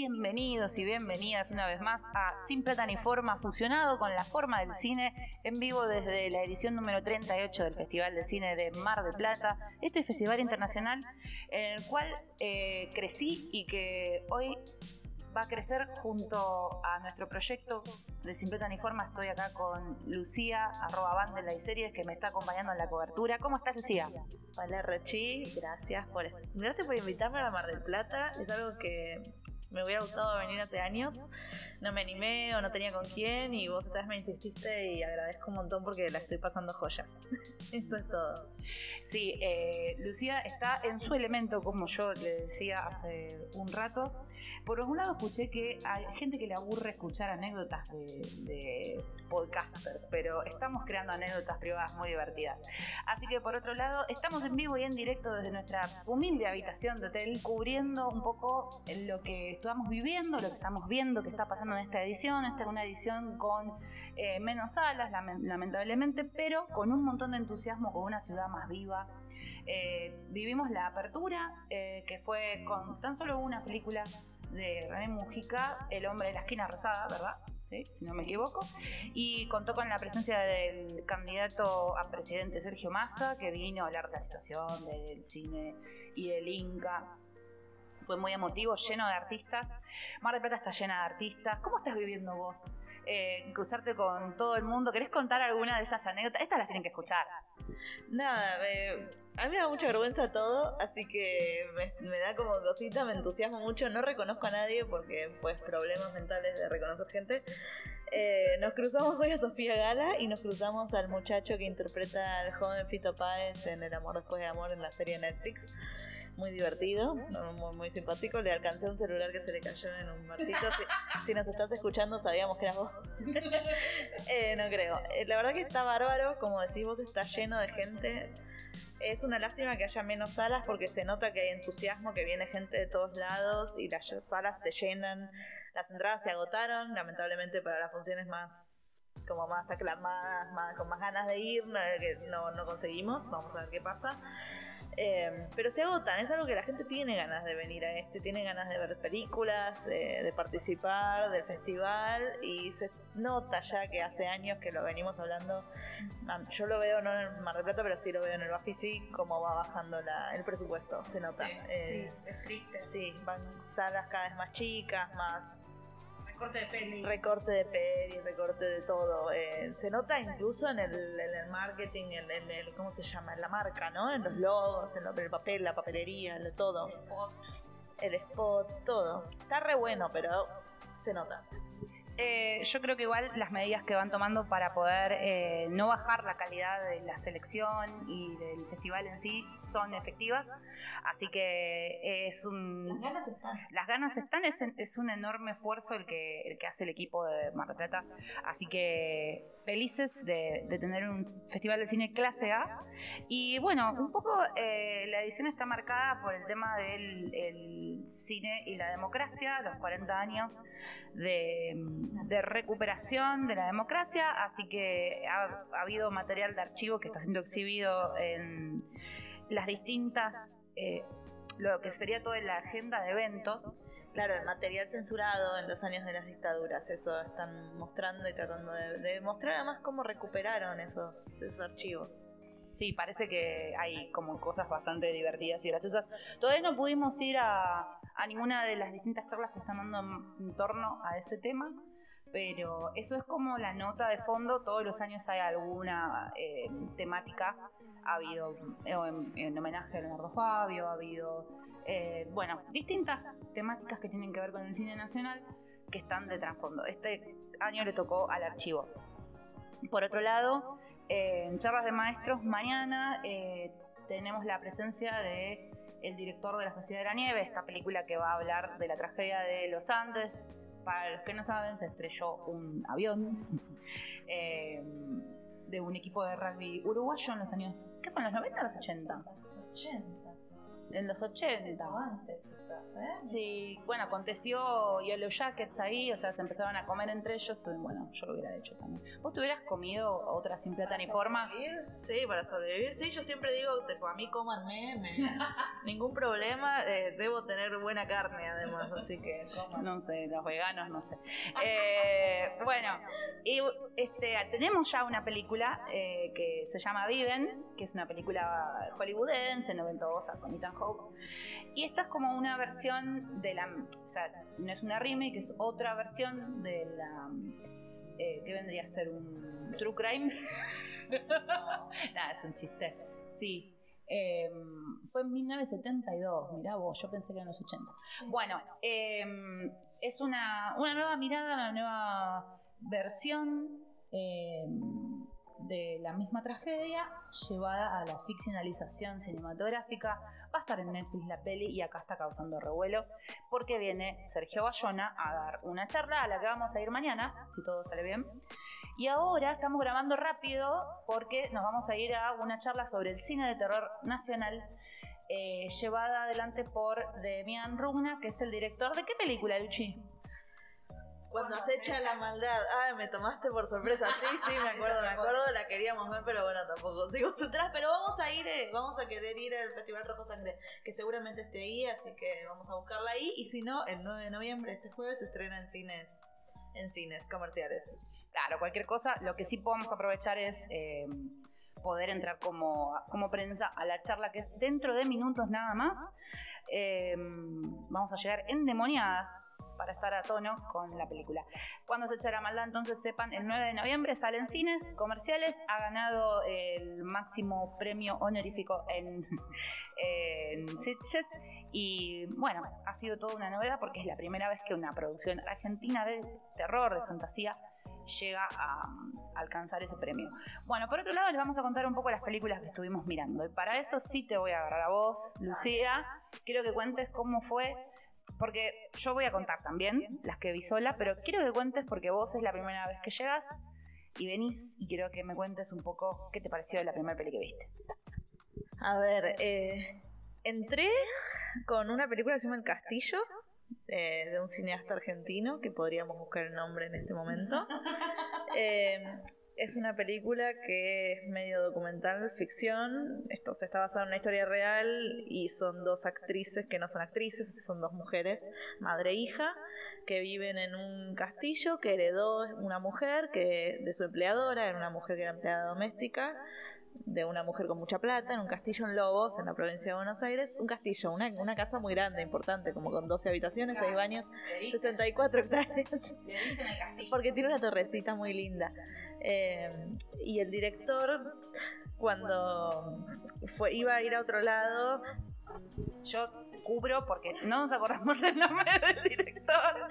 Bienvenidos y bienvenidas una vez más a Sin Plata ni Forma, fusionado con la forma del cine, en vivo desde la edición número 38 del Festival de Cine de Mar del Plata, este festival internacional en el cual eh, crecí y que hoy va a crecer junto a nuestro proyecto de Sin Plata ni Forma. Estoy acá con Lucía, arroba Bandela y Series, que me está acompañando en la cobertura. ¿Cómo estás, Lucía? Hola, Rochi. Gracias por, gracias por invitarme a Mar del Plata. Es algo que me hubiera gustado venir hace años, no me animé o no tenía con quién y vos esta vez me insististe y agradezco un montón porque la estoy pasando joya. Eso es todo. Sí, eh, Lucía está en su elemento, como yo le decía hace un rato. Por un lado escuché que hay gente que le aburre escuchar anécdotas de, de podcasters, pero estamos creando anécdotas privadas muy divertidas. Así que por otro lado, estamos en vivo y en directo desde nuestra humilde habitación de hotel, cubriendo un poco lo que estamos viviendo, lo que estamos viendo que está pasando en esta edición. Esta es una edición con eh, menos salas, lamentablemente, pero con un montón de entusiasmo, con una ciudad más viva. Eh, vivimos la apertura, eh, que fue con tan solo una película de René Mujica, El hombre de la esquina rosada, ¿verdad? ¿Sí? si no me equivoco, y contó con la presencia del candidato a presidente Sergio Massa, que vino a hablar de la situación del cine y del Inca fue muy emotivo, lleno de artistas. Mar de Plata está llena de artistas. ¿Cómo estás viviendo vos? Eh, cruzarte con todo el mundo. ¿Querés contar alguna de esas anécdotas? Estas las tienen que escuchar. Nada, a mí me da mucha vergüenza todo, así que me, da como cosita, me entusiasmo mucho. No reconozco a nadie porque, pues, problemas mentales de reconocer gente. Eh, nos cruzamos hoy a Sofía Gala y nos cruzamos al muchacho que interpreta al joven Fito Páez en El amor después del amor en la serie Netflix muy divertido, muy, simpático. Le alcancé un celular que se le cayó en un barcito. Si, nos estás escuchando, sabíamos que eras vos. Eh, no creo. Eh, la verdad que está bárbaro, como decís vos, está lleno de gente. Es una lástima que haya menos salas porque se nota que hay entusiasmo, que viene gente de todos lados y las salas se llenan. Las entradas se agotaron, lamentablemente para las funciones más como más aclamadas, más, con más ganas de ir, que no, no conseguimos. Vamos a ver qué pasa. Em, pero se agotan, es algo que la gente tiene ganas de venir a este, tiene ganas de ver películas, eh, de participar del festival y se nota ya que hace años que lo venimos hablando, yo lo veo no en Mar del Plata, pero sí lo veo en el Bafisi, cómo va bajando el presupuesto, se nota. Sí, eh, sí, sí, van salas cada vez más chicas, más recorte de peli. Recorte de peli, recorte de todo. Eh, se nota incluso en el, en el marketing, en, el, ¿cómo se llama? En la marca, ¿no? En los logos, en, el papel, la papelería, lo, todo. El spot. El spot, todo. Está re bueno, pero se nota. Eh, yo creo que igual las medidas que van tomando para poder eh, no bajar la calidad de la selección y del festival en sí son efectivas. Así que es un... Las ganas están. Las ganas están, es, un enorme esfuerzo el que, el que hace el equipo de Mar del Plata. Así que felices de, tener un festival de cine clase A. Y bueno, un poco eh, la edición está marcada por el tema del cine y la democracia, los 40 años de de recuperación de la democracia, así que ha, habido material de archivo que está siendo exhibido en las distintas, eh, lo que sería toda la agenda de eventos. Claro, el material censurado en los años de las dictaduras, eso están mostrando y tratando de, de mostrar además cómo recuperaron esos, esos archivos. Sí, parece que hay como cosas bastante divertidas y graciosas. Todavía no pudimos ir a, a ninguna de las distintas charlas que están dando en torno a ese tema, pero eso es como la nota de fondo, todos los años hay alguna eh, temática, ha habido eh, en, homenaje a Leonardo Fabio, ha habido, eh, bueno, distintas temáticas que tienen que ver con el cine nacional que están de trasfondo. Este año le tocó al archivo. Por otro lado, en charlas de maestros, mañana tenemos la presencia de el director de La Sociedad de la Nieve, esta película que va a hablar de la tragedia de los Andes, para los que no saben, se estrelló un avión eh, de un equipo de rugby uruguayo en los años. ¿Qué fue en los 90 o los 80? Los 80. En los 80. antes, quizás, ¿eh? Sí, bueno, aconteció Yellow Jackets ahí, o sea, se empezaban a comer entre ellos. Bueno, yo lo hubiera hecho también. ¿Vos te hubieras comido otra sin plata ni forma? Sí, para sobrevivir. Sí, yo siempre digo, tipo, a mí cómanme, me- ningún problema. eh, debo tener buena carne, además, así que coman. No sé, los veganos, no sé. Eh, bueno, y este, tenemos ya una película eh, que se llama Viven, que es una película hollywoodense, noventosa, con Ethan Y esta es como una versión de la. O sea, no es una remake, es otra versión de la. Eh, ¿Qué vendría a ser? ¿Un true crime? Nada, es un chiste. Sí. Eh, fue en 1972, mirá vos, yo pensé que eran los 80. Bueno, eh, es una, una nueva mirada, una nueva versión eh, de la misma tragedia llevada a la ficcionalización cinematográfica. Va a estar en Netflix la peli y acá está causando revuelo porque viene Sergio Bayona a dar una charla a la que vamos a ir mañana, si todo sale bien. Y ahora estamos grabando rápido porque nos vamos a ir a una charla sobre el cine de terror nacional eh, llevada adelante por Demian Rugna, que es el director de qué película, Luchi? Cuando acecha la maldad. Ah, me tomaste por sorpresa. Sí, sí, me acuerdo, me acuerdo. La queríamos ver, pero bueno, tampoco sigo atrás. Pero vamos a ir, eh, vamos a querer ir al Festival Rojo Sangre, que seguramente esté ahí, así que vamos a buscarla ahí. Y si no, el 9 de noviembre, este jueves, se estrena en cines, en cines comerciales. Claro, cualquier cosa. Lo que sí podemos aprovechar es eh, poder entrar como, como prensa a la charla que es dentro de minutos nada más. Eh, vamos a llegar endemoniadas para estar a tono con la película. Cuando se echará maldad, entonces sepan, el 9 de noviembre salen cines comerciales, ha ganado el máximo premio honorífico en, en Sitges y bueno, ha sido toda una novedad porque es la primera vez que una producción argentina de terror, de fantasía, llega a, a alcanzar ese premio. Bueno, por otro lado les vamos a contar un poco las películas que estuvimos mirando y para eso sí te voy a agarrar a vos, Lucía, quiero que cuentes cómo fue porque yo voy a contar también las que vi sola, pero quiero que cuentes porque vos es la primera vez que llegas y venís y quiero que me cuentes un poco qué te pareció de la primera peli que viste. A ver, eh, entré con una película que se llama El Castillo, eh, de un cineasta argentino, que podríamos buscar el nombre en este momento. Eh, es una película que es medio documental, ficción. Esto se está basado en una historia real y son dos actrices que no son actrices, son dos mujeres, madre e hija, que viven en un castillo que heredó una mujer que de su empleadora, era una mujer que era empleada doméstica de una mujer con mucha plata en un castillo en Lobos, en la provincia de Buenos Aires. Un castillo, una, una casa muy grande, importante, como con 12 habitaciones, 6 baños, 64 hectáreas. Porque tiene una torrecita muy linda. Eh, y el director, cuando fue, iba a ir a otro lado, Yo cubro porque no nos acordamos el nombre del director.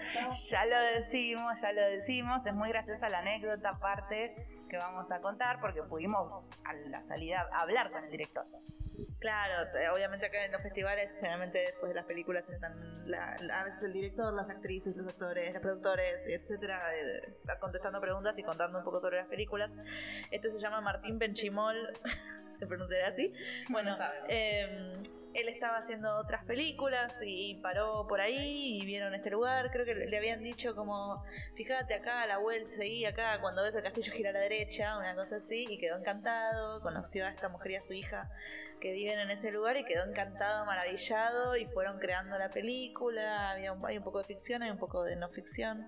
Ya lo decimos, ya lo decimos. Es muy graciosa la anécdota aparte que vamos a contar porque pudimos a la salida hablar con el director. Claro, te- obviamente acá en los festivales, generalmente después de las películas están la- la- a veces el director, las actrices, los actores, los productores, etcétera, eh, contestando preguntas y contando un poco sobre las películas. Este se llama Martín Benchimol, se pronunciará así. Bueno, eh, él estaba haciendo otras películas y paró por ahí y vieron este lugar. Creo que le habían dicho como, fíjate acá la vuelta, seguí acá, cuando ves el castillo gira a la derecha, una cosa así, y quedó encantado. Conoció a esta mujer y a su hija que viven en ese lugar y quedó encantado, maravillado y fueron creando la película. Había un, hay un poco de ficción, hay un poco de no ficción.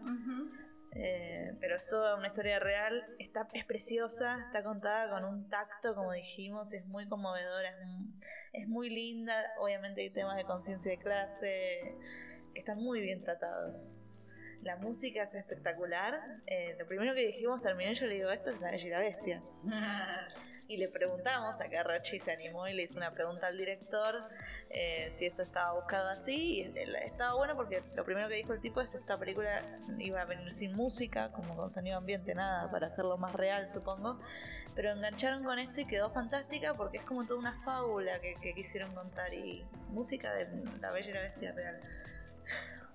Eh, pero es toda una historia real, está, es preciosa, está contada con un tacto, como dijimos, es muy conmovedora, es, es muy linda, obviamente hay temas de conciencia de clase están muy bien tratados. La música es espectacular. Eh, lo primero que dijimos, terminé yo le digo, esto es la Bella y la Bestia. Y le preguntamos, acá Rochi se animó y le hizo una pregunta al director eh, si eso estaba buscado así. Y estaba bueno porque lo primero que dijo el tipo es esta película iba a venir sin música, como con sonido ambiente, nada, para hacerlo más real, supongo. Pero engancharon con esto y quedó fantástica porque es como toda una fábula que quisieron contar y música de La Bella y la Bestia real.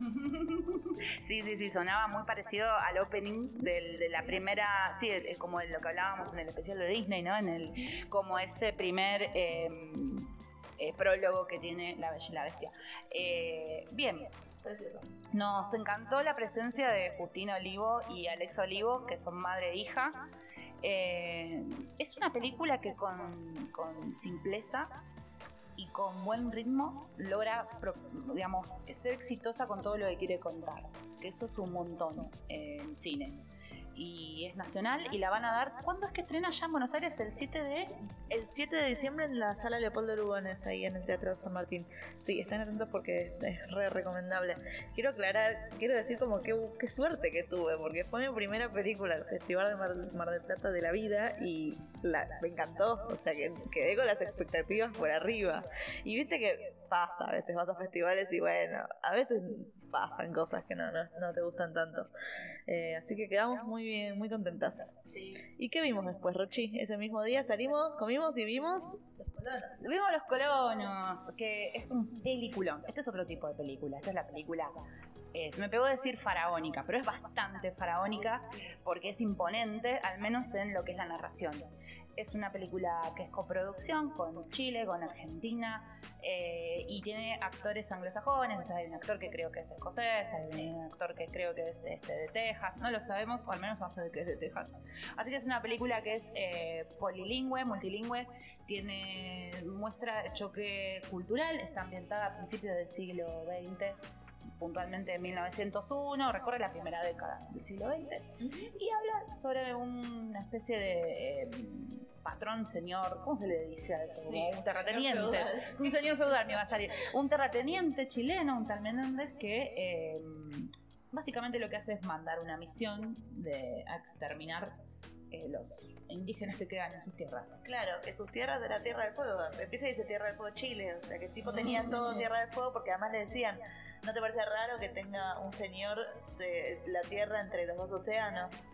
Sí, sí, sí, sonaba muy parecido al opening de la primera, sí, como lo que hablábamos en el especial de Disney, ¿no? En el, como ese primer, eh, eh, prólogo que tiene La Bella y la Bestia. Eh, bien, Precioso. nos encantó la presencia de Justina Olivo y Alexa Olivo, que son madre e hija. Eh, es una película que con simpleza y con buen ritmo logra, digamos, ser exitosa con todo lo que quiere contar. Que eso es un montón en cine. Y es nacional y la van a dar. ¿Cuándo es que estrena allá en Buenos Aires? El 7 de. El 7 de diciembre en la sala Leopoldo Lugones, ahí en el Teatro San Martín. Sí, estén atentos porque es re recomendable. Quiero aclarar, quiero decir como que qué suerte que tuve, porque fue mi primera película al Festival de Mar, Mar del Plata de la vida y la, me encantó. O sea, que quedé con las expectativas por arriba. Y viste que pasa, a veces vas a festivales y bueno, a veces pasan cosas que no, no, no te gustan tanto. Eh, así que quedamos muy bien, muy contentas. ¿Y qué vimos después, Rochi? Ese mismo día salimos, comimos y vimos. Vimos Los Colonos, que es un peliculón. Este es otro tipo de película. Esta es la película. eh, se me pegó decir faraónica, pero es bastante faraónica porque es imponente, al menos en lo que es la narración. Es una película que es coproducción con Chile, con Argentina, eh, y tiene actores anglosajones. O sea, hay un actor que creo que es escocés, hay un actor que creo que es este, de Texas, no lo sabemos, o al menos hace que es de Texas. Así que es una película que es eh, polilingüe, multilingüe, tiene muestra choque cultural, está ambientada a principios del siglo XX, puntualmente en 1901, recorre la primera década del siglo XX, y habla sobre una especie de eh, patrón, señor, ¿cómo se le dice a eso? Un terrateniente. Un señor feudal me va a salir. Un terrateniente chileno, un tal Menéndez, que eh, básicamente lo que hace es mandar una misión de a exterminar eh, los indígenas que quedan en sus tierras. Claro, que sus tierras de la Tierra del Fuego. Empieza y dice Tierra del Fuego Chile, o sea que el tipo tenía todo Tierra del Fuego porque además le decían, ¿no te parece raro que tenga un señor se- la Tierra entre los dos océanos?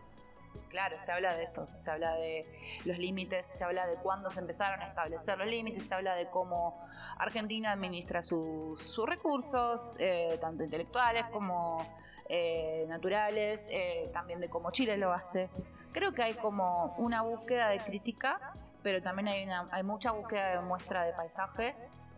Claro, se habla de eso, se habla de los límites, se habla de cuándo se empezaron a establecer los límites, se habla de cómo Argentina administra sus, recursos, eh, tanto intelectuales como eh, naturales, eh, también de cómo Chile lo hace. Creo que hay como una búsqueda de crítica, pero también hay, una, hay mucha búsqueda de muestra de paisaje.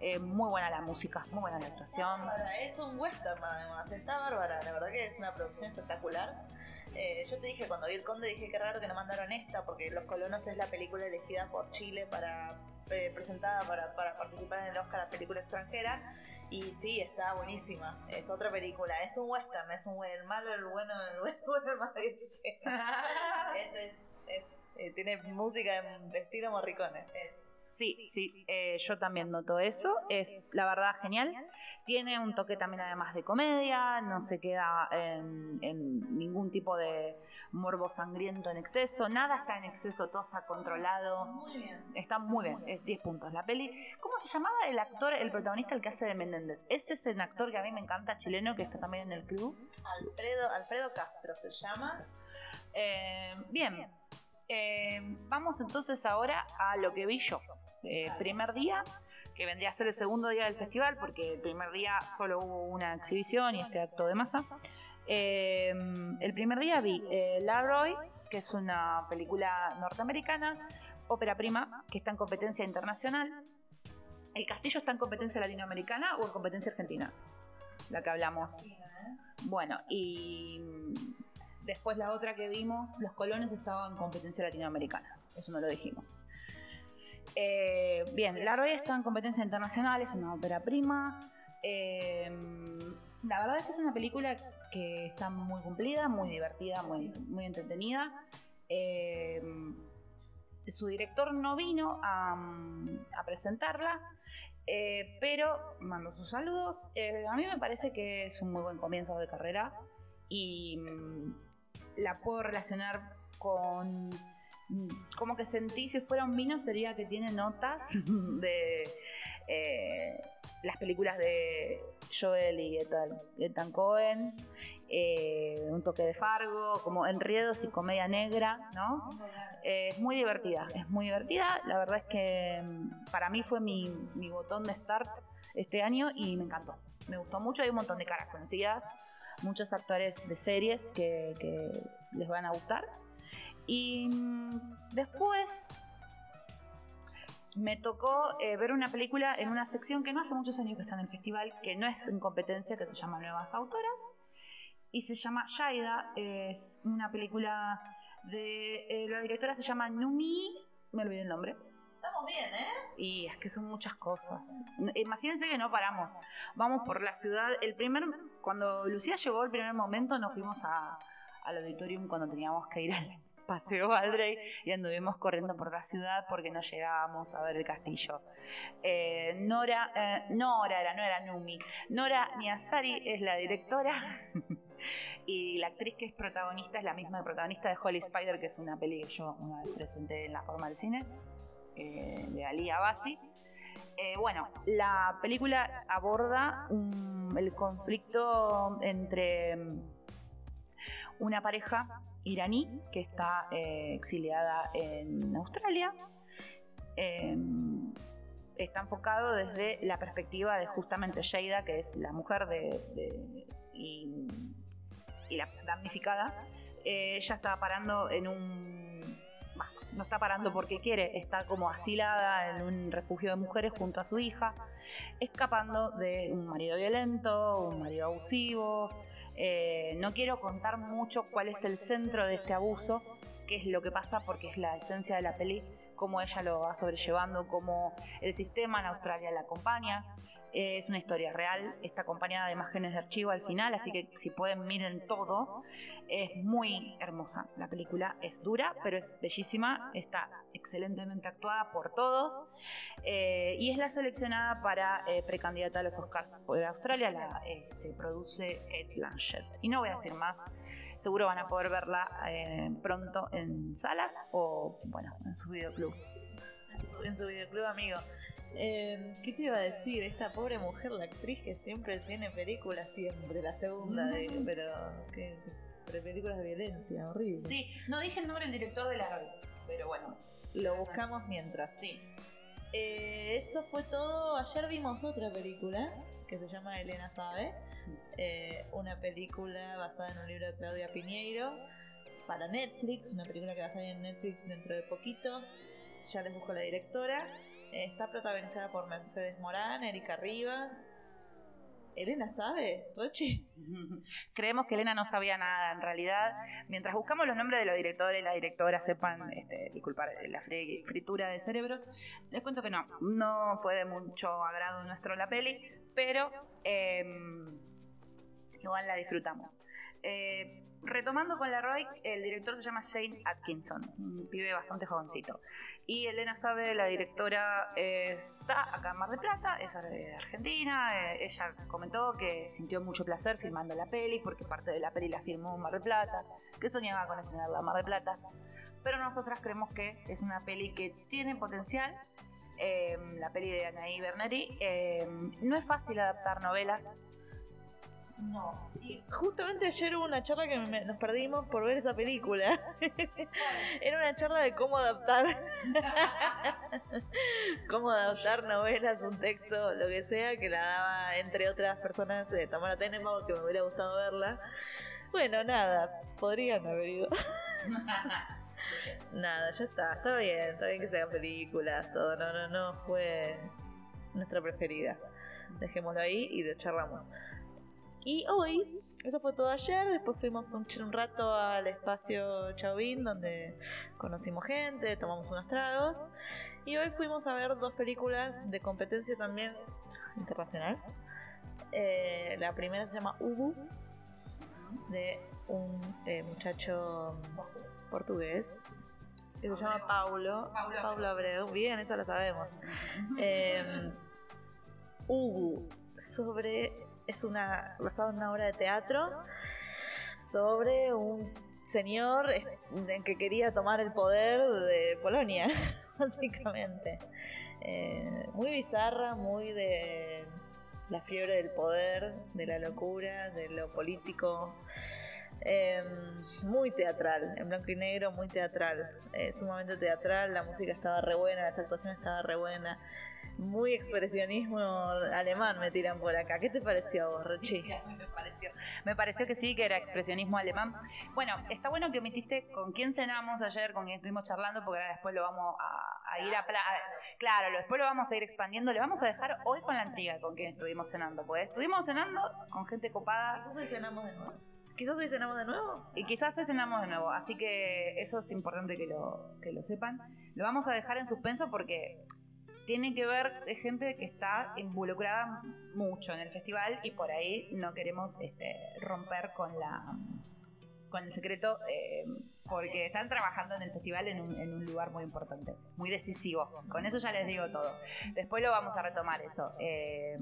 Eh, muy buena la música, muy buena la actuación. Es un western además, está bárbara, la verdad que es una producción espectacular. Eh, yo te dije, cuando vi El Conde, dije que raro que no mandaron esta, porque Los Colonos es la película elegida por Chile para eh, presentada para, para participar en el Oscar a película extranjera. Y sí, está buenísima. Es otra película, es un western, es un el malo, el bueno, el bueno, el malo. Es, es, es, eh, tiene música en estilo morricone. Es. Sí, sí, eh, yo también noto eso. Es la verdad genial. Tiene un toque también además de comedia, no se queda en, en ningún tipo de morbo sangriento en exceso, nada está en exceso, todo está controlado. Muy bien. Está muy bien, es 10 puntos la peli. ¿Cómo se llamaba el actor, el protagonista, el que hace de Menéndez? Ese es el actor que a mí me encanta, chileno, que está también en el club. Alfredo, Alfredo Castro se llama. Eh, bien, Eh, vamos entonces ahora a lo que vi yo. Primer día, que vendría a ser el segundo día del festival, porque el primer día solo hubo una exhibición y este acto de masa. Eh, el primer día vi eh, Larroy, que es una película norteamericana, ópera prima, que está en competencia internacional. ¿El castillo está en competencia latinoamericana o en competencia argentina? La que hablamos. Bueno, y después la otra que vimos, Los Colones estaban en competencia latinoamericana. Eso no lo dijimos. Eh, bien, La Roya está en competencia internacional, es una ópera prima. Eh, la verdad es que es una película que está muy cumplida, muy divertida, muy, muy entretenida. Eh, su director no vino a, presentarla, pero mando sus saludos. A mí me parece que es un muy buen comienzo de carrera la puedo relacionar con como que sentí si fuera un vino sería que tiene notas de eh, las películas de Joel y Ethan, Ethan Cohen, eh, un toque de Fargo, como enredos y comedia negra, ¿no? Eh, es muy divertida, es muy divertida. La verdad es que mm, para mí fue mi, mi botón de start este año y me encantó. Me gustó mucho, hay un montón de caras conocidas, muchos actores de series que, les van a gustar. Y mm, después me tocó eh, ver una película en una sección que no hace muchos años que está en el festival, que no es en competencia, que se llama Nuevas Autoras, y se llama Shaida, es una película de... eh, la directora se llama Numi, me olvidé el nombre, Estamos bien, ¿eh? y es que son muchas cosas. Imagínense que no paramos. Vamos por la ciudad. El primer, cuando Lucía llegó el primer momento, nos fuimos a, al auditorium cuando teníamos que ir al Paseo Valdrey y anduvimos corriendo por la ciudad porque no llegábamos a ver el castillo. Eh, Nora, eh, Nora era, no era Numi. Nora Miyazari es la directora. Y la actriz que es protagonista es la misma protagonista de Holy Spider, que es una peli que yo una vez presenté en la forma del cine eh, de Ali Abasi. Eh, bueno, la película aborda el conflicto entre una pareja iraní que está eh, exiliada en Australia. Eh, está enfocado desde la perspectiva de justamente Sheida, que es la mujer y, la damnificada. Ella está parando en un no está parando porque quiere, está como asilada en un refugio de mujeres junto a su hija, escapando de un marido violento, un marido abusivo. Eh, no quiero contar mucho cuál es el centro de este abuso, qué es lo que pasa, porque es la esencia de la peli, cómo ella lo va sobrellevando, cómo el sistema en Australia la acompaña. Es una historia real, está acompañada de imágenes de archivo al final, así que si pueden miren todo. Es muy hermosa la película, es dura, pero es bellísima, está excelentemente actuada por todos eh, y es la seleccionada para eh, precandidata a los Oscars. Por Australia la este, produce Kate Blanchett. Y no voy a decir más, seguro van a poder verla eh, pronto en salas o bueno, en su videoclub. En su, en su videoclub, amigo. Eh, ¿Qué te iba a decir? Esta pobre mujer, la actriz que siempre tiene películas, siempre, la segunda, de, pero, que, pero películas de violencia, horrible. Sí, no dije el nombre del director de la pero bueno, Lo buscamos mientras. sí. Eh, eso fue todo. Ayer vimos otra película que se llama Elena Sabe. Eh, una película basada en un libro de Claudia Piñeiro para Netflix. Una película que va a salir en Netflix dentro de poquito. Ya les busco la directora. Eh, está protagonizada por Mercedes Morán, Erika Rivas. Elena Sabe, Rochi. Creemos que Elena no sabía nada. En realidad, mientras buscamos los nombres de los directores y la directora, sepan, este, disculpar la fri- fritura de cerebro, les cuento que no, no fue de mucho agrado nuestro la peli, pero em, igual la disfrutamos. Eh, retomando con la Roy, el director se llama Shane Atkinson, un bastante jovencito. Y Elena sabe, la directora eh, está acá en Mar del Plata, es de Argentina. eh, ella comentó que sintió mucho placer filmando la peli, porque parte de la peli la filmó en Mar del Plata, que soñaba con estrenarla en Mar del Plata. Pero nosotras creemos que es una peli que tiene potencial. eh, la peli de Anaí Berneri. eh, no es fácil adaptar novelas. No. Y justamente ayer hubo una charla que me- nos perdimos por ver esa película. Era una charla de cómo adaptar. cómo adaptar novelas, un texto, lo que sea, que la daba, entre otras personas, eh, Tamara Tenenbaum, que me hubiera gustado verla. Bueno, nada, podrían haber ido. Nada, ya está, está bien, está bien que se hagan películas, todo, no, no, no, fue nuestra preferida. Dejémoslo ahí y lo charlamos. Y hoy, eso fue todo ayer, después fuimos un, un rato al espacio Chauvin, donde conocimos gente, tomamos unos tragos, y hoy fuimos a ver dos películas de competencia también internacional. Eh, la primera se llama Ubu, de un eh, muchacho portugués que se llama Paulo. Paulo Paulo Abreu. Bien, esa la sabemos. Eh, Ubu, sobre. Es una. basada en una obra de teatro. Sobre un señor que quería tomar el poder de Polonia, básicamente. Eh, muy bizarra, muy de la fiebre del poder, de la locura, de lo político. Eh, muy teatral, en blanco y negro, muy teatral, eh, sumamente teatral. La música estaba re buena, las actuaciones estaba re buena. Muy expresionismo alemán me tiran por acá. ¿Qué te pareció a vos, Rochi? me pareció. Me pareció que sí, que era expresionismo alemán. Bueno, está bueno que metiste con quién cenamos ayer, con quién estuvimos charlando, porque ahora después lo vamos a, ir a, a, Claro, después lo vamos a ir expandiendo. Le vamos a dejar hoy con la intriga con quién estuvimos cenando. Pues estuvimos cenando con gente copada. Quizás hoy cenamos de nuevo. Quizás hoy cenamos de nuevo. Y quizás hoy cenamos de nuevo. Así que eso es importante que lo, que lo sepan. Lo vamos a dejar en suspenso porque tiene que ver de gente que está involucrada mucho en el festival y por ahí no queremos este, romper con la con el secreto eh, porque están trabajando en el festival en un, lugar muy importante, muy decisivo. Con eso ya les digo todo. Después lo vamos a retomar eso eh,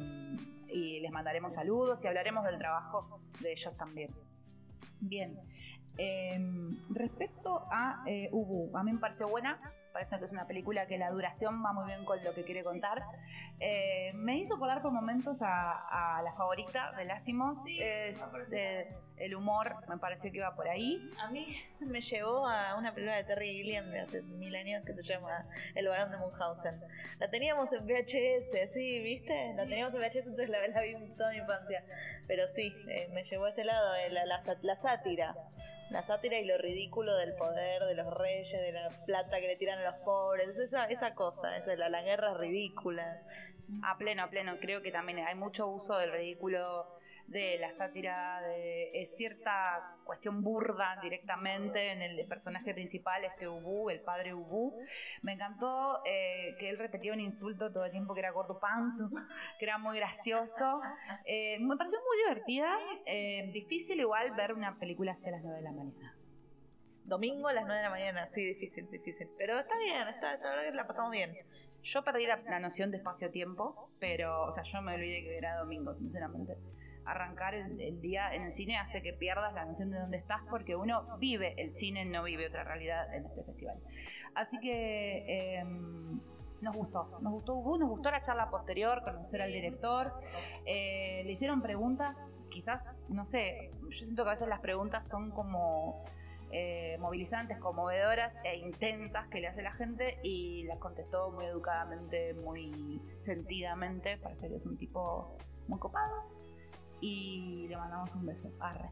y les mandaremos saludos y hablaremos del trabajo de ellos también. Bien, eh, respecto a Ubu, a mí me pareció buena parece que es una película que la duración va muy bien con lo que quiere contar. Eh, me hizo acordar por momentos a, la favorita de Lássimos. es, eh, el humor me pareció que iba por ahí. A mí me llevó a una película de Terry Gilliam de hace mil años que se llama El varón de Munchausen. La teníamos en VHS, sí, ¿viste? La teníamos en VHS, entonces la, la vi toda mi infancia. Pero sí, eh, me llevó a ese lado, la, la sátira la sátira y lo ridículo del poder de los reyes, de la plata que le tiran a los pobres, esa, esa cosa, esa, la, la guerra ridícula. A pleno, a pleno. Creo que también hay mucho uso del ridículo, de la sátira, de cierta cuestión burda directamente en el personaje principal, este Ubu, el padre Ubu. Me encantó eh, que él repetía un insulto todo el tiempo que era gordo pants, que era muy gracioso. Eh, me pareció muy divertida. Eh, difícil igual ver una película hacia las 9 de la mañana. Domingo a las 9 de la mañana, sí, difícil, difícil. Pero está bien, está, la que la pasamos bien. Yo perdí la, noción de espacio-tiempo, pero, o sea, yo me olvidé que era domingo, sinceramente. Arrancar el, día en el cine hace que pierdas la noción de dónde estás porque uno vive el cine, no vive otra realidad en este festival. Así que em, nos gustó, nos gustó nos gustó la charla posterior, conocer al director. Eh, le hicieron preguntas, quizás, no sé, yo siento que a veces las preguntas son como eh, movilizantes, conmovedoras e intensas que le hace la gente y las contestó muy educadamente, muy sentidamente. Parece que es un tipo muy copado. Y le mandamos un beso. Arre.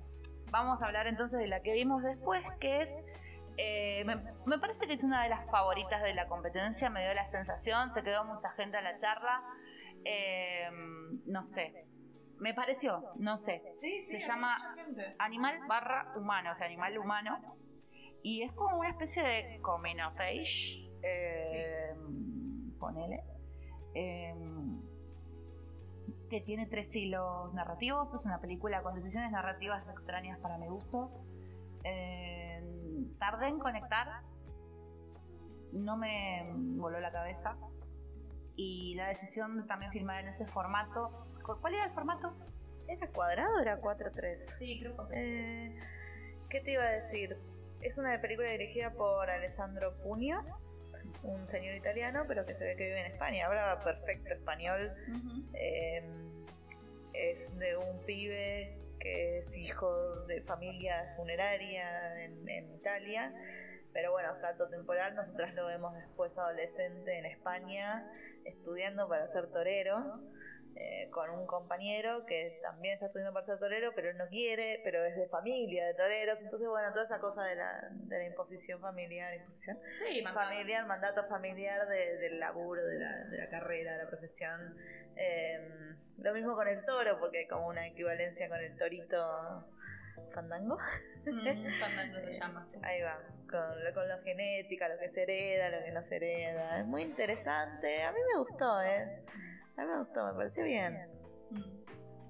Vamos a hablar entonces de la que vimos después, que es eh, me, parece que es una de las favoritas de la competencia, me dio la sensación, se quedó mucha gente a la charla. Eh, no sé, me pareció, no sé. se llama Animal barra humano, o sea, animal humano. Y es como una especie de coming of age. Eh, ponele. Em, que tiene tres hilos narrativos. Es una película con decisiones narrativas extrañas para mi gusto. Em, tardé en conectar. No me voló la cabeza. Y la decisión de también filmar en ese formato ¿Cuál era el formato? ¿Era cuadrado o era 4-3? Sí, creo que. Eh, ¿Qué te iba a decir? Es una película dirigida por Alessandro Puña, un señor italiano, pero que se ve que vive en España. Habla perfecto español. Em, es de un pibe que es hijo de familia funeraria en, en Italia. Pero bueno, salto temporal, nosotras lo vemos después adolescente en España, estudiando para ser torero. Eh, con un compañero que también está estudiando para ser torero, pero no quiere, pero es de familia de toreros. Entonces, bueno, toda esa cosa de la, de la imposición familiar, imposición sí, familiar, mandato familiar del laburo, de la, de la, carrera, de la profesión. Em, lo mismo con el toro, porque hay como una equivalencia con el torito fandango. Mm, fandango se llama. Ahí va, con, con lo genética, lo que se hereda, lo que no se hereda. Es muy interesante. A mí me gustó, ¿eh? A mí me gustó, me pareció bien. Mm.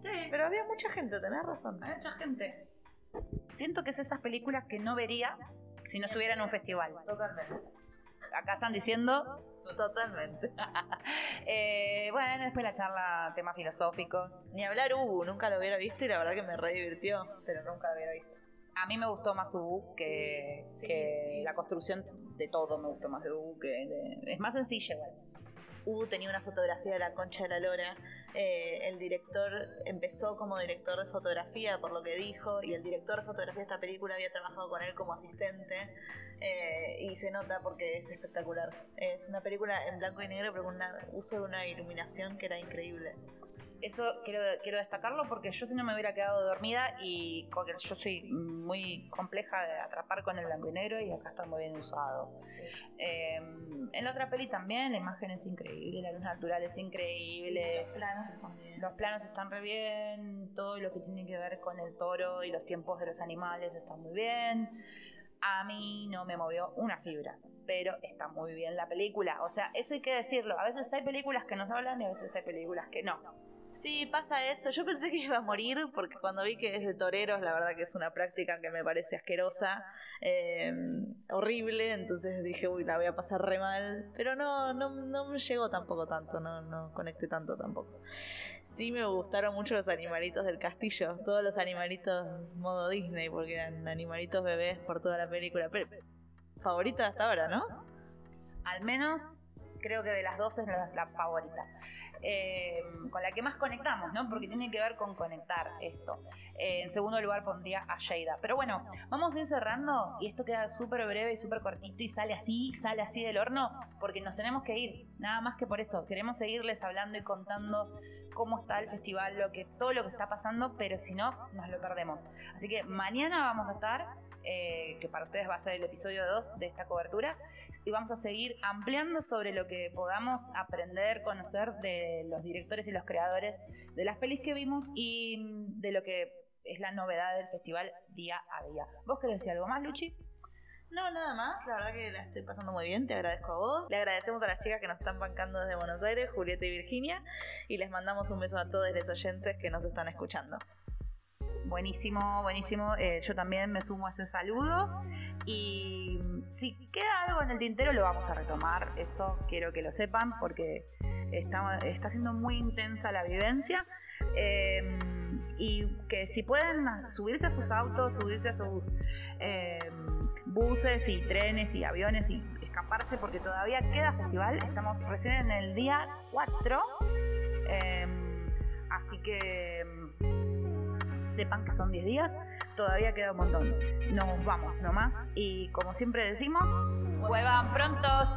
Sí. Pero había mucha gente, tenés razón. Hay mucha gente. Siento que es esas películas que no vería si no estuviera en un festival. Totalmente. Acá están diciendo. Totalmente. eh, bueno, después la charla, temas filosóficos. Ni hablar Ubu, nunca lo hubiera visto y la verdad que me re divirtió, pero nunca lo hubiera visto. A mí me gustó más Ubu que, que la construcción de todo me gustó más de Ubu, que es más sencilla igual. U tenía una fotografía de la concha de la lora. Eh, el director empezó como director de fotografía, por lo que dijo, y el director de fotografía de esta película había trabajado con él como asistente. Eh, y se nota porque es espectacular. Es una película en blanco y negro, pero con un uso de una iluminación que era increíble. Eso quiero, quiero destacarlo porque yo si no me hubiera quedado dormida y yo soy muy compleja de atrapar con el blanco y negro y acá está muy bien usado. Em, en la otra peli también la imagen es increíble, la luz natural es increíble. los planos están bien. Los planos están re bien, todo lo que tiene que ver con el toro y los tiempos de los animales está muy bien. A mí no me movió una fibra, pero está muy bien la película. O sea, eso hay que decirlo. A veces hay películas que nos hablan y a veces hay películas que no. Sí, pasa eso. Yo pensé que iba a morir porque cuando vi que es de toreros, la verdad que es una práctica que me parece asquerosa, eh, horrible. Entonces dije, uy, la voy a pasar re mal. Pero no, no, no me llegó tampoco tanto, no, no conecté tanto tampoco. Sí me gustaron mucho los animalitos del castillo, todos los animalitos modo Disney, porque eran animalitos bebés por toda la película. Pero, favorita hasta ahora, ¿no? Al menos creo que de las dos es la, favorita. Eh, con la que más conectamos, ¿no? Porque tiene que ver con conectar esto. Eh, en segundo lugar pondría a Sheida. Pero bueno, vamos a ir cerrando y esto queda súper breve y súper cortito y sale así, sale así del horno, porque nos tenemos que ir. Nada más que por eso. Queremos seguirles hablando y contando cómo está el festival, lo que, todo lo que está pasando, pero si no, nos lo perdemos. Así que mañana vamos a estar eh, que para ustedes va a ser el episodio 2 de esta cobertura, y vamos a seguir ampliando sobre lo que podamos aprender, conocer de los directores y los creadores de las pelis que vimos y de lo que es la novedad del festival día a día. ¿Vos querés decir algo más, Luchi? No, nada más. La verdad que la estoy pasando muy bien. Te agradezco a vos. Le agradecemos a las chicas que nos están bancando desde Buenos Aires, Julieta y Virginia. Y les mandamos un beso a todos los oyentes que nos están escuchando. Buenísimo, buenísimo. Eh, yo también me sumo a ese saludo. Y si queda algo en el tintero, lo vamos a retomar. Eso quiero que lo sepan porque está, está siendo muy intensa la vivencia. Em, y que si pueden subirse a sus autos, subirse a sus em, buses y trenes y aviones y escaparse porque todavía queda festival. Estamos recién en el día 4. Em, así que sepan que son 10 días, todavía queda un montón. Nos vamos nomás y como siempre decimos, vuelvan prontos.